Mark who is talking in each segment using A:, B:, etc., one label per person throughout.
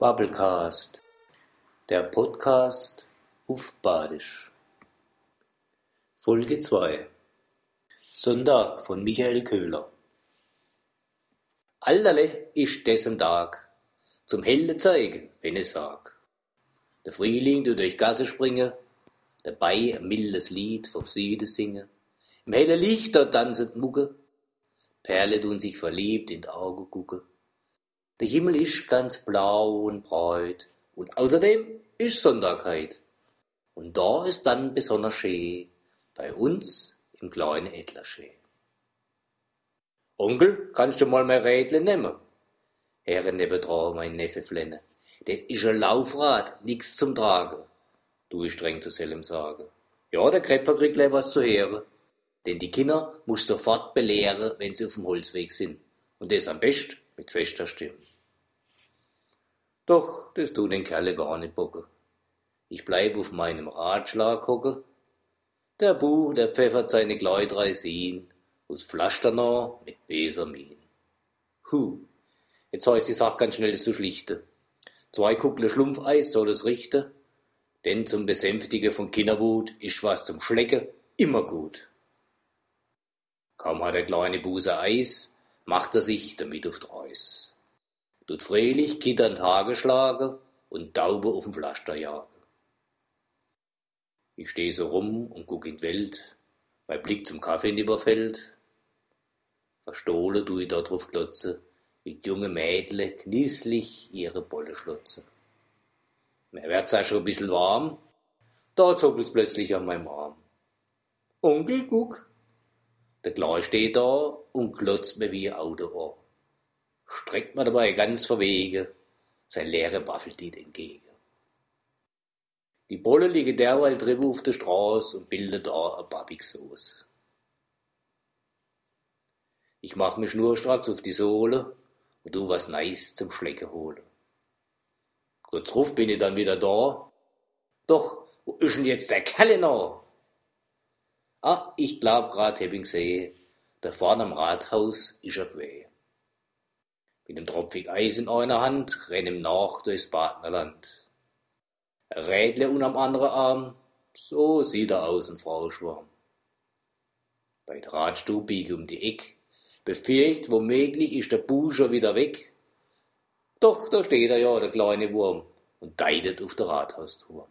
A: Bubblecast, der Podcast auf Badisch. Folge 2 Sonntag von Michael Köhler. Allerle ist dessen Tag, zum helle zeigen, wenn ich sag. Der Frühling du durch Gasse springe, dabei ein mildes Lied vom Süden singe. Im helle Licht dort tanzet Mucke, Perle tun sich verliebt in die Augen gucke. Der Himmel ist ganz blau und breit und außerdem ist Sonntagheit. Und da ist dann besonders schön, bei uns im kleinen Ettlerschee. Onkel, kannst du mal mein Rädle nehmen? Herren nebendran mein Neffe Flenne. Das ist ein Laufrad, nix zum Tragen. Du ich streng zu Selem sagen. Ja, der Krepper kriegt gleich was zu hören. Denn die Kinder muss sofort belehren, wenn sie auf dem Holzweg sind. Und das am besten mit fester Stimme. Doch, das tut den Kerle gar nicht bocken. Ich bleib auf meinem Ratschlag hocken. Der Bu, der pfeffert seine Gleudreisin aus Pflasternau mit Besermin. Hu, jetzt heißt die Sache ganz schnell zu schlichten. Zwei Kuckle Schlumpfeis soll es richten, denn zum Besänftigen von Kinderwut ist was zum Schlecken immer gut. Kaum hat der kleine Buse Eis, macht er sich damit auf Treus tut freilich Kittern Tage schlage und Taube auf'm Pflaster jage. Ich steh so rum und guck in Welt, mein Blick zum Kaffee überfällt. Verstohle tu ich da drauf glotze, wie junge Mädle knieslich ihre Bolle schlotze. Mir wird's auch schon ein bissel warm, da zuckelt's plötzlich an meinem Arm. Onkel, guck, der Kleine steht da und glotzt mir wie ein Autoohr streckt man dabei ganz verwege sein leere Waffeltit entgegen. Die Bolle liege derweil drüben auf der Straße und bildet da a Babigsoße. Ich mach mich schnurstracks auf die Sohle und du was Neis zum Schlecke hole. Kurz ruf bin ich dann wieder da. Doch, wo ist denn jetzt der Kerle noch? Ah, ich glaub grad hab ihn gesehen. Da vorne am Rathaus ist er gewesen. Mit nem Tropfig Eis in einer Hand renn ihm nach durchs Partnerland. Rädle unterm anderen Arm, so sieht er aus, ein Frauschwarm. Bei der Radstube biege um die Eck, befürcht, womöglich ist der Bu schon wieder weg. Doch da steht er ja, der kleine Wurm, und deidet auf der Rathausturm.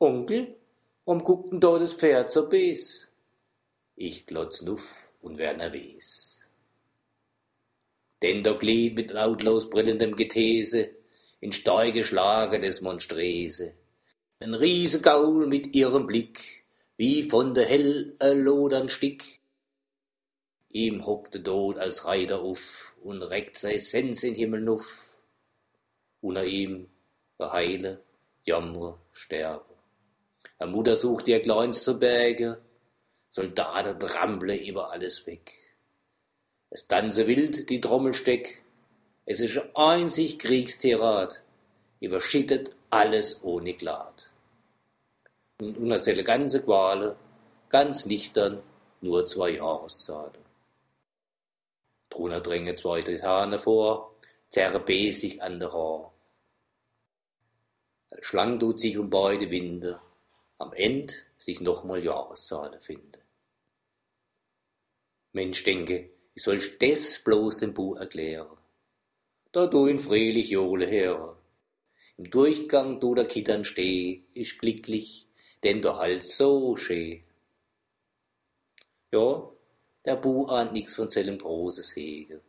A: Onkel, warum guckt denn da das Pferd so bes? Ich glotz nuff und wer nervös denn da glied mit lautlos brillendem Gethese in Steige schlage des Monstrese. Ein Riesengaul mit ihrem Blick, wie von der hell erlodern Stick. Ihm hockte Tod als Reiter uff und reckt sei Sens in Himmel nuff. Unter ihm verheile, jammre, sterbe. A Mutter sucht ihr Kleins zu berge, Soldaten trample über alles weg. Es tanze wild die Trommelsteck, es ist einzig Kriegstierat, überschüttet alles ohne Glad. Und unter seine ganze Quale, ganz nüchtern, nur zwei Jahreszahlen. Drunter dränge zwei Titane vor, zerre besig an der Haar. Schlang tut sich um beide Winde, am End sich nochmal Jahreszahlen finde. Mensch denke, wie sollst des bloß dem Bu erklären? Da du in freilich Jole her. Im Durchgang du der Kittern steh, ich glücklich, denn du halt so schee. Ja, der Bu ahnt nix von seinem großes Hege,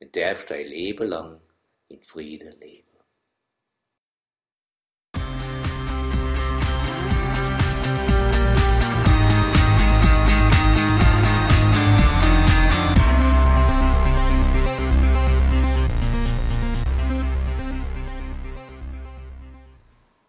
A: mit darfst dein Leben lang in Friede leben.